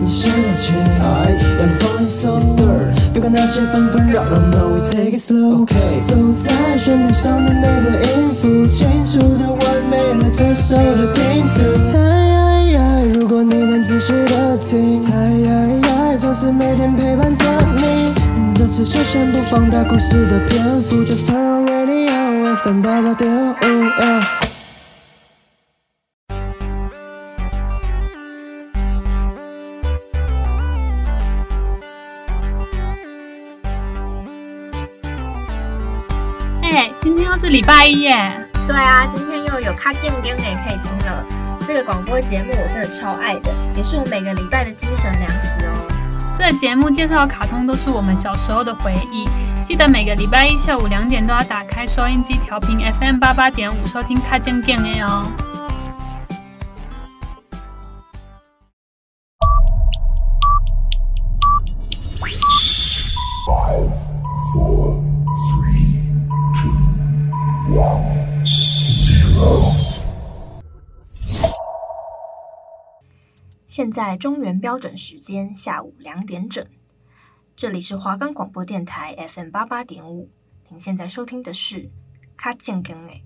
你先来骑，让你放松。别管那些纷纷扰扰，No we take it slow。走在旋律上的每个音符，清楚的完美了这首的拼图。猜，如果你能仔细的听，猜，总是每天陪伴着你。这次就先不放大故事的篇幅，Just turn on radio，FM 八八点五。礼拜一耶，对啊，今天又有卡健更也可以听了。这个广播节目我真的超爱的，也是我每个礼拜的精神粮食哦。这个节目介绍的卡通都是我们小时候的回忆，记得每个礼拜一下午两点都要打开收音机调频 FM 八八点五收听卡健更的哦。现在中原标准时间下午两点整，这里是华冈广播电台 FM 八八点五。您现在收听的是卡健更诶。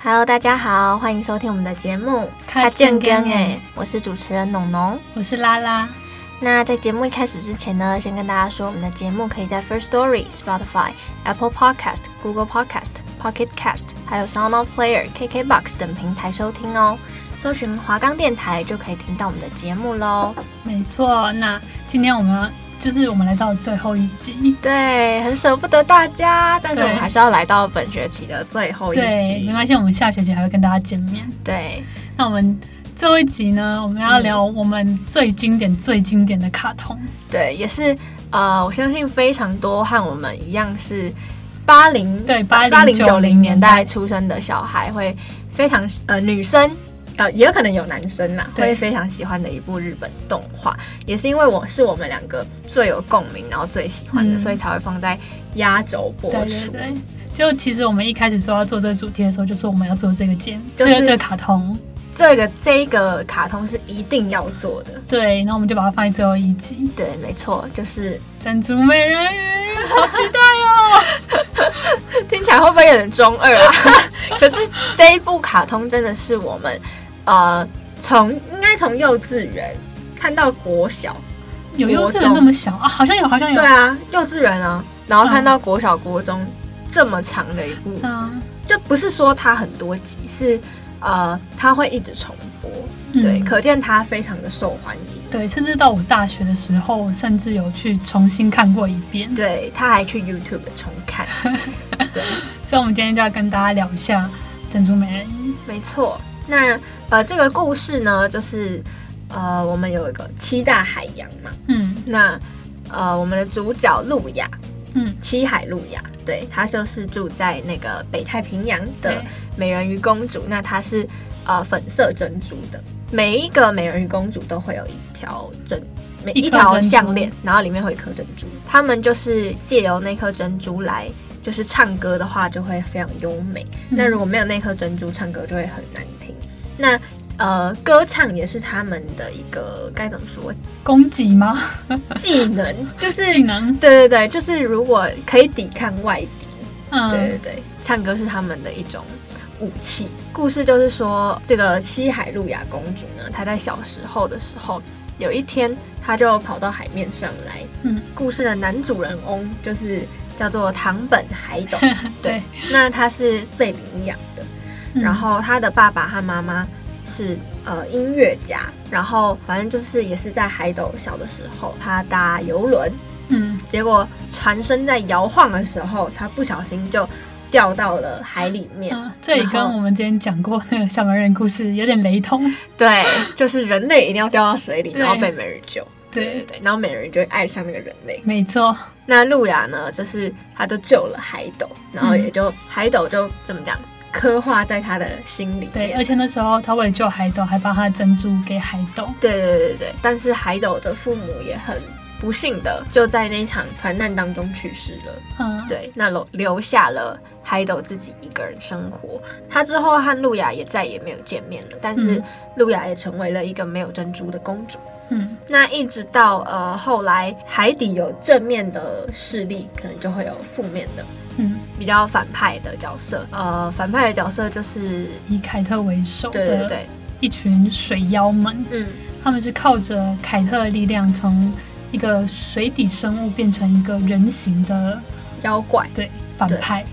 Hello，大家好，欢迎收听我们的节目卡健更诶。我是主持人农农，我是拉拉。那在节目一开始之前呢，先跟大家说，我们的节目可以在 First Story、Spotify、Apple Podcast、Google Podcast、Pocket Cast，还有 Sound On Player、KKBox 等平台收听哦。搜寻华冈电台就可以听到我们的节目喽。没错，那今天我们就是我们来到最后一集，对，很舍不得大家，但是我们还是要来到本学期的最后一集。对，没关系，我们下学期还会跟大家见面。对，那我们最后一集呢，我们要聊我们最经典、嗯、最经典的卡通。对，也是呃，我相信非常多和我们一样是八零对八零九零年代出生的小孩会非常呃女生。呃，也有可能有男生呐，会非常喜欢的一部日本动画，也是因为我是我们两个最有共鸣，然后最喜欢的，嗯、所以才会放在压轴播出。对对对，就其实我们一开始说要做这个主题的时候，就说我们要做这个节目，就是这个卡通，这个这一个卡通是一定要做的。对，然后我们就把它放在最后一集。对，没错，就是珍珠美人鱼，好期待哦！听起来会不会有点中二啊？可是这一部卡通真的是我们。呃，从应该从幼稚园看到国小，有幼稚园这么小啊？好像有，好像有。对啊，幼稚园啊，然后看到国小、国中这么长的一部，嗯，就不是说它很多集，是呃，它会一直重播，嗯、对，可见它非常的受欢迎。对，甚至到我大学的时候，甚至有去重新看过一遍。对，他还去 YouTube 重看。对，所以我们今天就要跟大家聊一下《珍珠美人鱼》。没错。那呃，这个故事呢，就是呃，我们有一个七大海洋嘛，嗯，那呃，我们的主角路亚，嗯，七海路亚，对，她就是住在那个北太平洋的美人鱼公主。那她是呃粉色珍珠的，每一个美人鱼公主都会有一条珍，每一条项链，然后里面会有一颗珍珠。他们就是借由那颗珍珠来。就是唱歌的话就会非常优美，那如果没有那颗珍珠，唱歌就会很难听。那呃，歌唱也是他们的一个该怎么说？攻击吗？技能 就是技能。对对对，就是如果可以抵抗外敌，嗯，对对对，唱歌是他们的一种武器。故事就是说，这个七海路亚公主呢，她在小时候的时候，有一天她就跑到海面上来。嗯，故事的男主人翁就是。叫做唐本海斗，对，那他是被领养的，嗯、然后他的爸爸和妈妈是呃音乐家，然后反正就是也是在海斗小的时候，他搭游轮，嗯，结果船身在摇晃的时候，他不小心就掉到了海里面。嗯、这里跟我们之前讲过那个小美人故事有点雷同，对，就是人类一定要掉到水里，然后被美人救。对。对对，然后美人鱼就会爱上那个人类。没错，那路亚呢，就是他都救了海斗，然后也就、嗯、海斗就怎么讲，刻画在他的心里。对，而且那时候他为了救海斗，还把他的珍珠给海斗。对对对对，但是海斗的父母也很不幸的就在那场团难当中去世了。嗯，对，那留留下了海斗自己一个人生活。他之后和路亚也再也没有见面了，但是路亚也成为了一个没有珍珠的公主。嗯，那一直到呃后来海底有正面的势力，可能就会有负面的。嗯，比较反派的角色，呃，反派的角色就是以凯特为首对对对，一群水妖们。嗯，他们是靠着凯特的力量，从一个水底生物变成一个人形的妖怪。对，反派。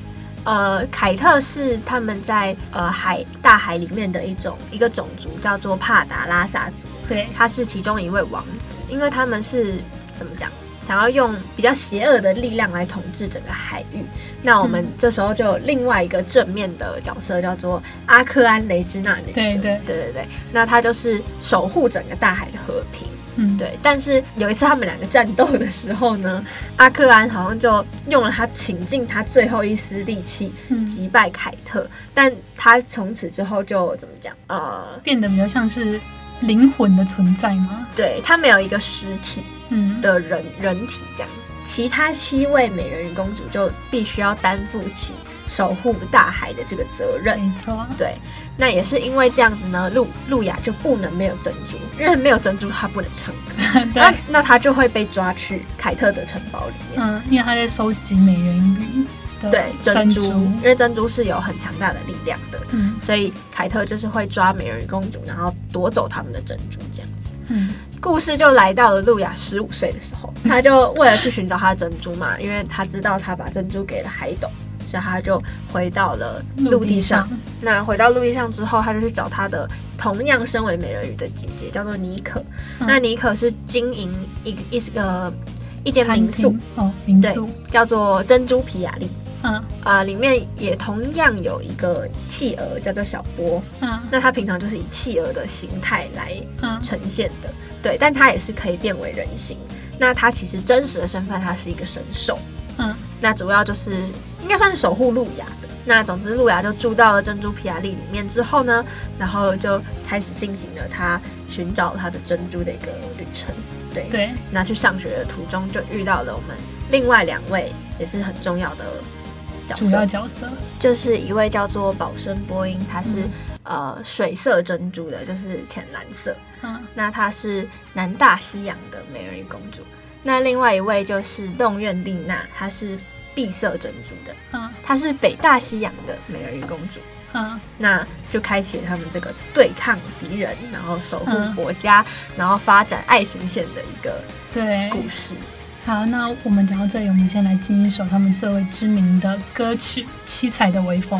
呃，凯特是他们在呃海大海里面的一种一个种族，叫做帕达拉萨族。对，他是其中一位王子，因为他们是怎么讲？想要用比较邪恶的力量来统治整个海域，那我们这时候就有另外一个正面的角色，叫做阿克安雷之娜女神。对对对对对，那她就是守护整个大海的和平。嗯，对。但是有一次他们两个战斗的时候呢，阿克安好像就用了他倾尽他最后一丝力气击败凯特，嗯、但他从此之后就怎么讲？呃，变得比较像是灵魂的存在吗？对，他没有一个实体。嗯，的人人体这样子，其他七位美人鱼公主就必须要担负起守护大海的这个责任。没错，对，那也是因为这样子呢，路路亚就不能没有珍珠，因为没有珍珠她不能唱歌，那那她就会被抓去凯特的城堡里面。嗯，因为她在收集美人鱼对珍珠，珍珠，因为珍珠是有很强大的力量的。嗯，所以凯特就是会抓美人鱼公主，然后夺走他们的珍珠这样子。嗯。故事就来到了路亚十五岁的时候，他就为了去寻找他的珍珠嘛，因为他知道他把珍珠给了海斗，所以他就回到了陆地上。那回到陆地上之后，他就去找他的同样身为美人鱼的姐姐，叫做妮可。嗯、那妮可是经营一一个一间民宿。哦，民宿，叫做珍珠皮亚利。嗯。啊、呃，里面也同样有一个企鹅，叫做小波。嗯，那它平常就是以企鹅的形态来呈现的，嗯、对，但它也是可以变为人形。那它其实真实的身份，它是一个神兽。嗯，那主要就是应该算是守护路亚的。那总之，路亚就住到了珍珠皮亚利里面之后呢，然后就开始进行了他寻找他的珍珠的一个旅程。对对，那去上学的途中就遇到了我们另外两位也是很重要的。主要角色就是一位叫做保生波音，他是、嗯、呃水色珍珠的，就是浅蓝色。嗯，那她是南大西洋的美人鱼公主。那另外一位就是洞院丽娜，她是碧色珍珠的。嗯，她是北大西洋的美人鱼公主。嗯，那就开启了他们这个对抗敌人，然后守护国家，嗯、然后发展爱情线的一个对故事。好，那我们讲到这里，我们先来听一首他们最为知名的歌曲《七彩的微风》。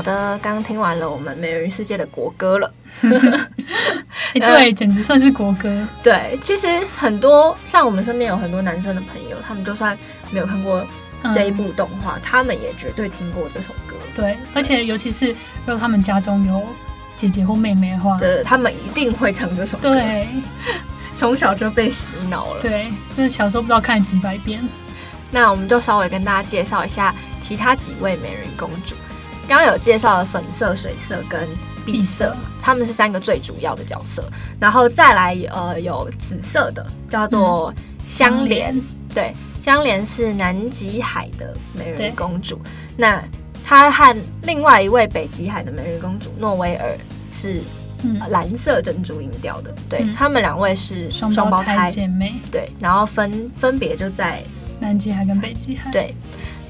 好的，刚刚听完了我们美人鱼世界的国歌了，欸、对，简直算是国歌。对，其实很多像我们身边有很多男生的朋友，他们就算没有看过这一部动画，嗯、他们也绝对听过这首歌。对，而且尤其是如果他们家中有姐姐或妹妹的话，对，他们一定会唱这首歌。对，从小就被洗脑了。对，真的小时候不知道看了几百遍。那我们就稍微跟大家介绍一下其他几位美人鱼公主。刚刚有介绍了粉色、水色跟碧色，他们是三个最主要的角色。然后再来，呃，有紫色的叫做香莲，嗯、对，香莲是南极海的美人公主。那她和另外一位北极海的美人公主诺维尔是蓝色珍珠银调的，对，他、嗯、们两位是双胞胎姐妹，对，然后分分别就在南极海跟北极海，对。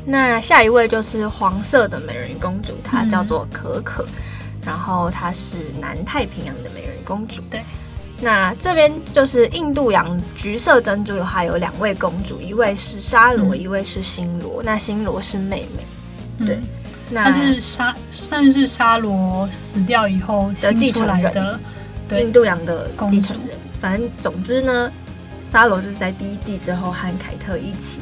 那下一位就是黄色的美人鱼公主，她叫做可可，嗯、然后她是南太平洋的美人鱼公主。对，那这边就是印度洋橘色珍珠的话，有两位公主，一位是沙罗，嗯、一位是星罗。那星罗是妹妹，对，嗯、那她是沙，算是沙罗死掉以后的继承人印度洋的继承人。反正总之呢，沙罗就是在第一季之后和凯特一起。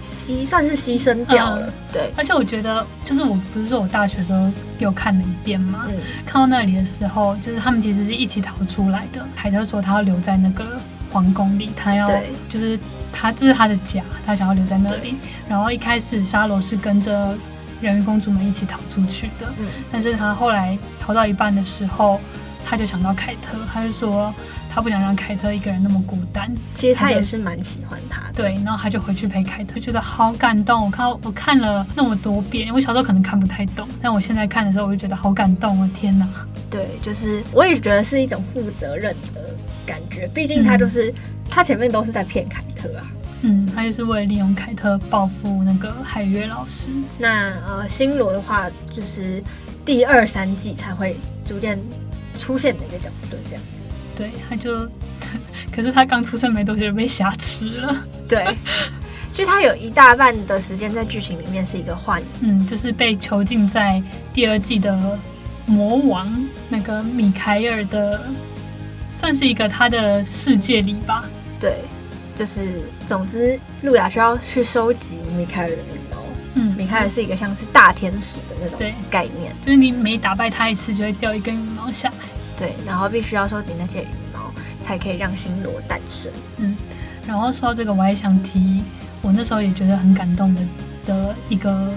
牺算是牺牲掉了，嗯、对。而且我觉得，就是我不是说我大学时候又看了一遍嘛，嗯、看到那里的时候，就是他们其实是一起逃出来的。海特说他要留在那个皇宫里，他要就是他这是他的家，他想要留在那里。然后一开始沙罗是跟着人鱼公主们一起逃出去的，嗯、但是他后来逃到一半的时候，他就想到凯特，他就说。他不想让凯特一个人那么孤单，其实他也是蛮喜欢他的。对，然后他就回去陪凯特，觉得好感动。我看我看了那么多遍，我小时候可能看不太懂，但我现在看的时候，我就觉得好感动我！天哪，对，就是我也觉得是一种负责任的感觉。毕竟他就是、嗯、他前面都是在骗凯特啊，嗯，他就是为了利用凯特报复那个海月老师。那呃，星罗的话，就是第二三季才会逐渐出现的一个角色，这样。对，他就，可是他刚出生没多久就被挟持了。对，其实他有一大半的时间在剧情里面是一个幻影，嗯，就是被囚禁在第二季的魔王那个米凯尔的，算是一个他的世界里吧。对，就是总之，路亚需要去收集米凯尔的。嗯，米开尔是一个像是大天使的那种概念，就是你每打败他一次，就会掉一根羽毛下来。对，然后必须要收集那些羽毛，才可以让星罗诞生。嗯，然后说到这个，我还想提，我那时候也觉得很感动的的一个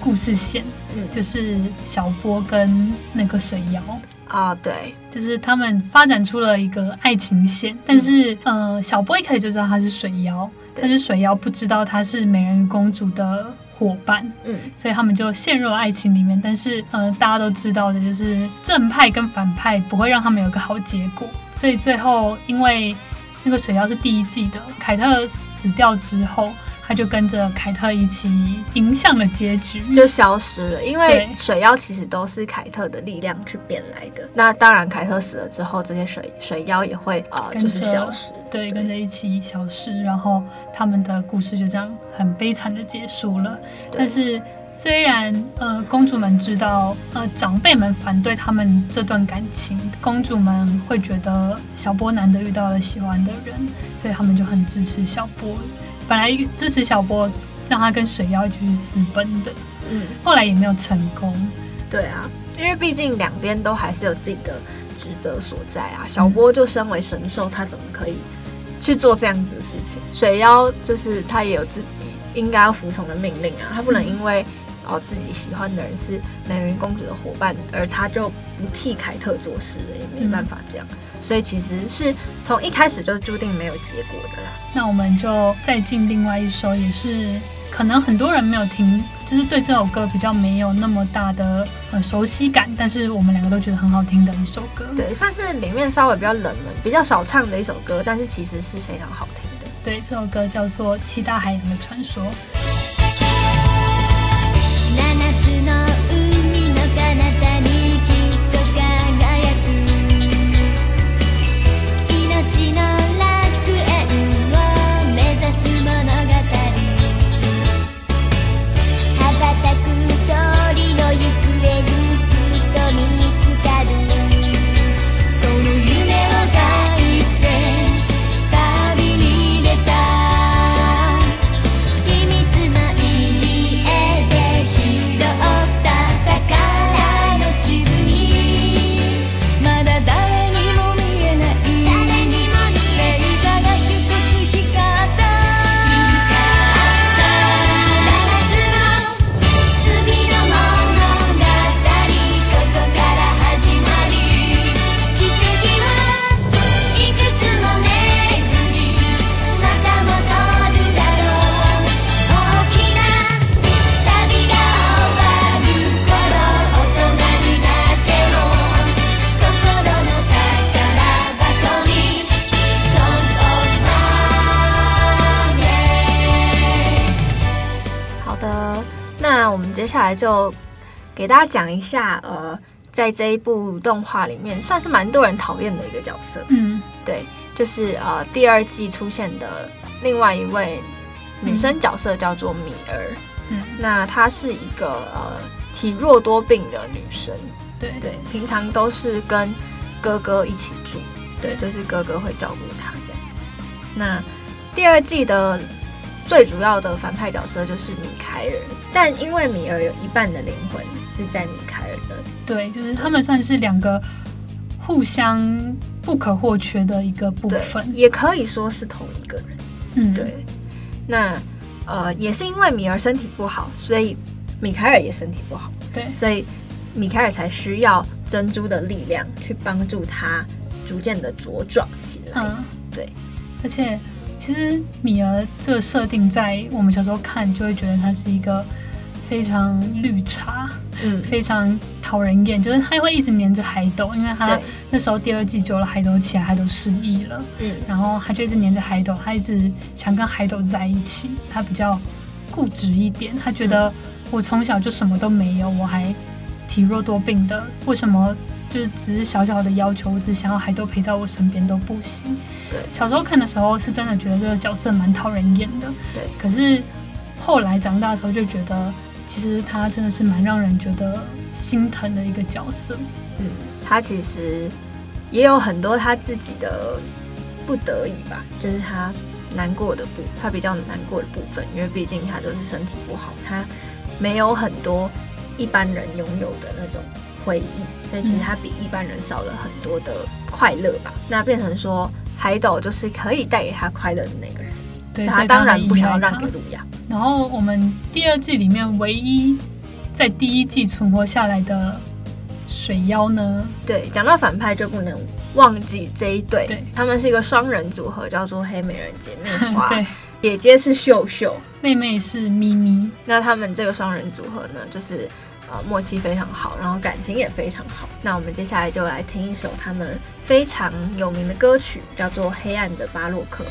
故事线，嗯，就是小波跟那个水妖啊，对，就是他们发展出了一个爱情线，但是，嗯、呃，小波一开始就知道他是水妖，但是水妖不知道他是美人鱼公主的。伙伴，嗯，所以他们就陷入了爱情里面。但是，呃，大家都知道的就是正派跟反派不会让他们有个好结果。所以最后，因为那个水妖是第一季的，凯特死掉之后。他就跟着凯特一起影响了结局，就消失了。因为水妖其实都是凯特的力量去变来的。那当然，凯特死了之后，这些水水妖也会啊，呃、就是消失，对，跟着一起消失。然后他们的故事就这样很悲惨的结束了。但是虽然呃，公主们知道呃，长辈们反对他们这段感情，公主们会觉得小波难得遇到了喜欢的人，所以他们就很支持小波。本来支持小波，让他跟水妖一起去私奔的，嗯，后来也没有成功。对啊，因为毕竟两边都还是有自己的职责所在啊。小波就身为神兽，他怎么可以去做这样子的事情？水妖就是他也有自己应该要服从的命令啊，他不能因为哦自己喜欢的人是美人鱼公主的伙伴，而他就不替凯特做事了，也没办法这样。嗯所以其实是从一开始就注定没有结果的啦。那我们就再进另外一首，也是可能很多人没有听，就是对这首歌比较没有那么大的呃熟悉感，但是我们两个都觉得很好听的一首歌。对，算是里面稍微比较冷门、比较少唱的一首歌，但是其实是非常好听的。对，这首歌叫做《七大海洋的传说》。来就给大家讲一下，呃，在这一部动画里面，算是蛮多人讨厌的一个角色。嗯，对，就是呃，第二季出现的另外一位女生角色叫做米儿。嗯，那她是一个呃体弱多病的女生。对对，平常都是跟哥哥一起住。对，就是哥哥会照顾她这样子。那第二季的。最主要的反派角色就是米凯尔，但因为米儿有一半的灵魂是在米凯尔的，对，就是他们算是两个互相不可或缺的一个部分，也可以说是同一个人。嗯，对。那呃，也是因为米儿身体不好，所以米凯尔也身体不好，对，所以米凯尔才需要珍珠的力量去帮助他逐渐的茁壮起来。嗯，对，而且。其实米儿这个设定，在我们小时候看，就会觉得她是一个非常绿茶，嗯，非常讨人厌。就是她会一直黏着海斗，因为她那时候第二季救了海斗起来，海斗失忆了，嗯，然后她就一直黏着海斗，她一直想跟海斗在一起。她比较固执一点，她觉得我从小就什么都没有，我还体弱多病的，为什么？就是只是小小的要求，我只想要海斗陪在我身边都不行。对，小时候看的时候是真的觉得这个角色蛮讨人厌的。对，可是后来长大的时候就觉得，其实他真的是蛮让人觉得心疼的一个角色。嗯，他其实也有很多他自己的不得已吧，就是他难过的部，他比较难过的部分，因为毕竟他就是身体不好，他没有很多一般人拥有的那种。回忆，所以其实他比一般人少了很多的快乐吧。嗯、那变成说，海斗就是可以带给他快乐的那个人，对，他当然不想要让给路亚。然后我们第二季里面唯一在第一季存活下来的水妖呢？对，讲到反派就不能忘记这一对，对他们是一个双人组合，叫做黑美人姐妹花。对，姐姐是秀秀，妹妹是咪咪。那他们这个双人组合呢，就是。呃，默契非常好，然后感情也非常好。那我们接下来就来听一首他们非常有名的歌曲，叫做《黑暗的巴洛克》。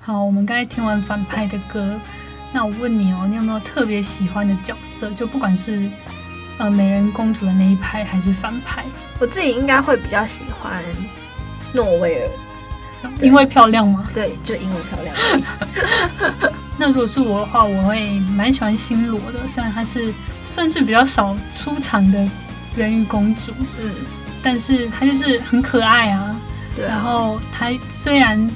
好，我们刚才听完反派的歌。那我问你哦，你有没有特别喜欢的角色？就不管是呃美人公主的那一派，还是反派？我自己应该会比较喜欢诺威尔，因为漂亮吗？对，就因为漂亮。那如果是我的话，我会蛮喜欢星罗的，虽然她是算是比较少出场的人鱼公主，嗯，但是她就是很可爱啊。对啊。然后她虽然。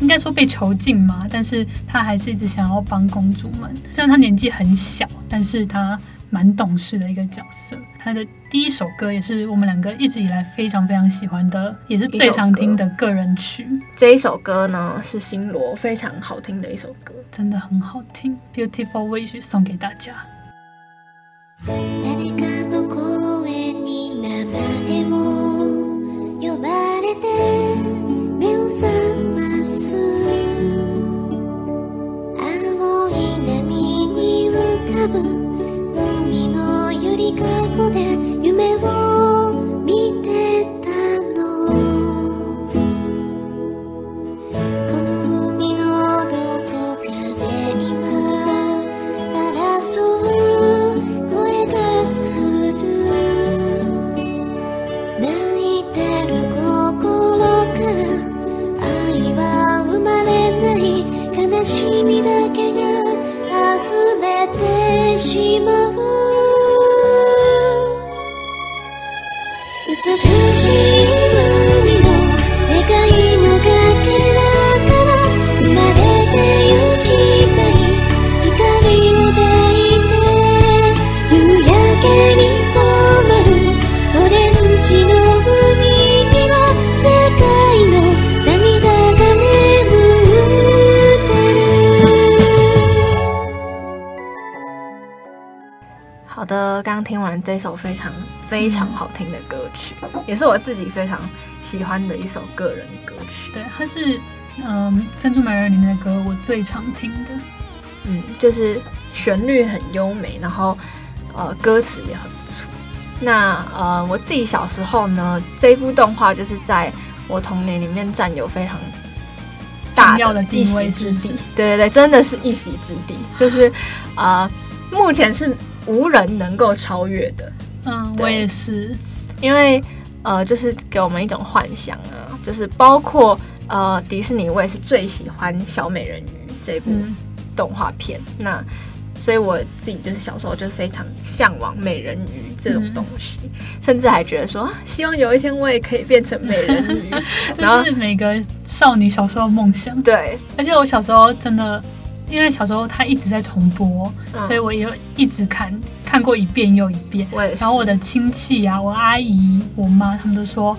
应该说被囚禁嘛，但是他还是一直想要帮公主们。虽然他年纪很小，但是他蛮懂事的一个角色。他的第一首歌也是我们两个一直以来非常非常喜欢的，也是最常听的个人曲。这一首歌呢，是新罗非常好听的一首歌，真的很好听。Beautiful Wish 送给大家。覚悟で夢を听完这首非常非常好听的歌曲，嗯，也是我自己非常喜欢的一首个人歌曲。对，它是嗯《珍珠美人》里面的歌，我最常听的。嗯，就是旋律很优美，然后呃歌词也很不错。那呃我自己小时候呢，这部动画就是在我童年里面占有非常大的地位之地。对对对，真的是一席之地，就是啊、呃，目前是无人能够超越的。嗯，我也是，因为呃，就是给我们一种幻想啊，就是包括呃迪士尼，我也是最喜欢小美人鱼这部动画片。嗯、那所以我自己就是小时候就非常向往美人鱼这种东西，嗯、甚至还觉得说，希望有一天我也可以变成美人鱼，然后是每个少女小时候的梦想。对，而且我小时候真的。因为小时候他一直在重播，嗯、所以我也一直看，看过一遍又一遍。然后我的亲戚啊，我阿姨、我妈他们都说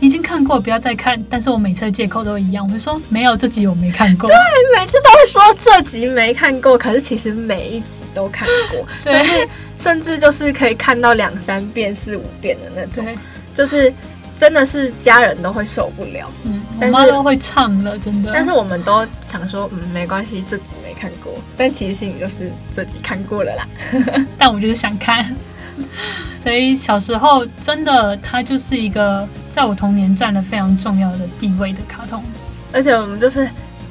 已经看过，不要再看。但是我每次的借口都一样，我就说没有，这集我没看过。对，每次都会说这集没看过，可是其实每一集都看过，对甚至甚至就是可以看到两三遍、四五遍的那种，就是。真的是家人都会受不了，嗯，我妈都会唱了，真的。但是我们都想说，嗯，没关系，这集没看过。但其实心里就是自己看过了啦。但我就是想看，所以小时候真的，它就是一个在我童年占了非常重要的地位的卡通。而且我们就是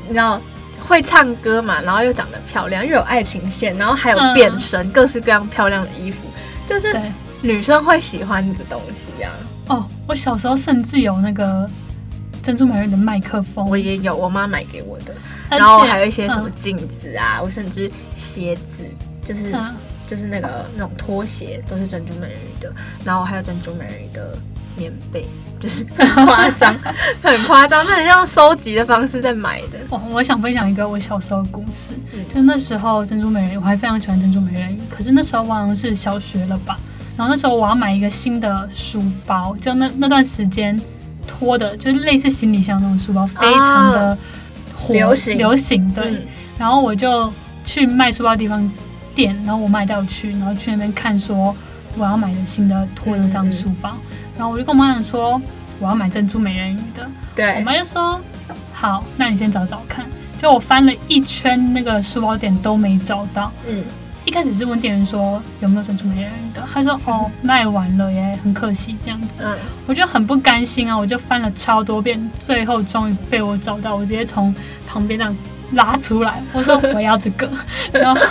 你知道会唱歌嘛，然后又长得漂亮，又有爱情线，然后还有变身，嗯、各式各样漂亮的衣服，就是女生会喜欢的东西呀、啊。哦，我小时候甚至有那个珍珠美人鱼的麦克风，我也有，我妈买给我的。然后还有一些什么镜子啊，嗯、我甚至鞋子，就是、嗯、就是那个那种拖鞋，都是珍珠美人鱼的。然后还有珍珠美人鱼的棉被，就是 很夸张，很夸张，那很像收集的方式在买的。哦，我想分享一个我小时候的故事，嗯、就那时候珍珠美人鱼，我还非常喜欢珍珠美人鱼，可是那时候我好像是小学了吧。然后那时候我要买一个新的书包，就那那段时间拖的，就是类似行李箱那种书包，非常的火流行。流行。对，嗯、然后我就去卖书包的地方店，然后我妈带我去，然后去那边看说我要买的新的拖的这样书包，嗯、然后我就跟我妈讲说我要买珍珠美人鱼的，对，我妈就说好，那你先找找看。就我翻了一圈那个书包店都没找到，嗯。一开始是问店员说有没有珍珠美人鱼的，他说 哦卖完了耶，很可惜这样子。嗯，我就很不甘心啊，我就翻了超多遍，最后终于被我找到，我直接从旁边这样拉出来，我说我要这个，然后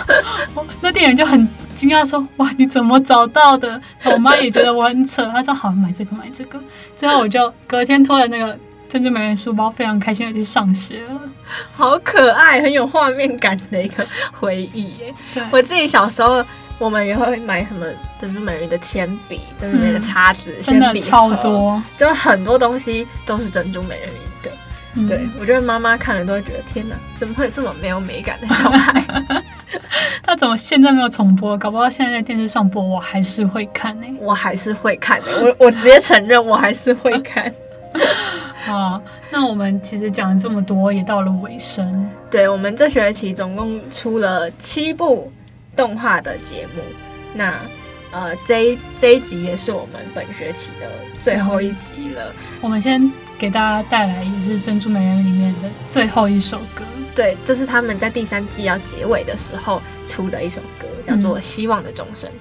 那店员就很惊讶说哇你怎么找到的？我妈也觉得我很扯，她说好买这个买这个，最后我就隔天拖了那个。珍珠美人书包非常开心的去上学了，好可爱，很有画面感的一个回忆耶。对我自己小时候，我们也会买什么珍珠美人鱼的铅笔、珍珠美人的叉子、嗯、铅笔，超多，就很多东西都是珍珠美人鱼的。嗯、对，我觉得妈妈看了都会觉得天哪，怎么会有这么没有美感的小孩？他怎么现在没有重播？搞不好现在在电视上播，我还是会看呢。我还是会看的，我我直接承认，我还是会看。好，那我们其实讲了这么多，也到了尾声。对，我们这学期总共出了七部动画的节目。那呃，这一这一集也是我们本学期的最后一集了。我们先给大家带来也是《珍珠美人》里面的最后一首歌。对，这、就是他们在第三季要结尾的时候出的一首歌，叫做《希望的钟声》。嗯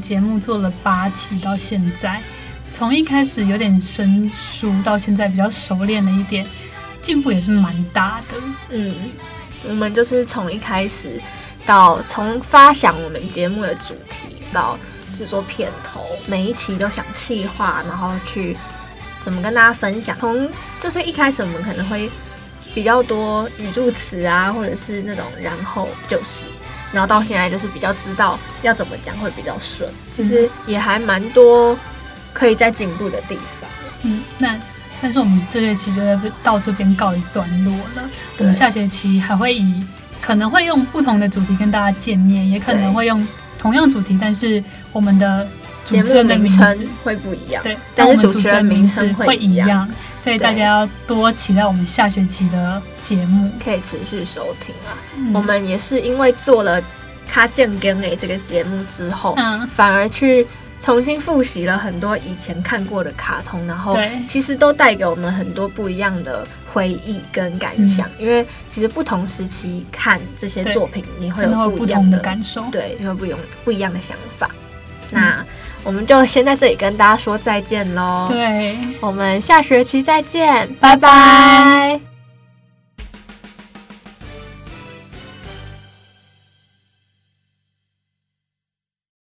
节目做了八期到现在，从一开始有点生疏，到现在比较熟练了一点，进步也是蛮大的。嗯，我们就是从一开始到从发想我们节目的主题到制作片头，每一期都想细化，然后去怎么跟大家分享。从就是一开始我们可能会比较多语助词啊，或者是那种然后就是。然后到现在就是比较知道要怎么讲会比较顺，其实也还蛮多可以再进步的地方。嗯，那但是我们这学期就在到这边告一段落了。我们下学期还会以可能会用不同的主题跟大家见面，也可能会用同样主题，但是我们的主持人的名称会不一样。对，但是主持人名称会一样。所以大家要多期待我们下学期的节目，可以持续收听啊。嗯、我们也是因为做了《卡健跟 A》这个节目之后，嗯，反而去重新复习了很多以前看过的卡通，然后其实都带给我们很多不一样的回忆跟感想。嗯、因为其实不同时期看这些作品，你会有不一样的感受，对，你会不用不一样的想法。那。我们就先在这里跟大家说再见喽。对，我们下学期再见，拜拜。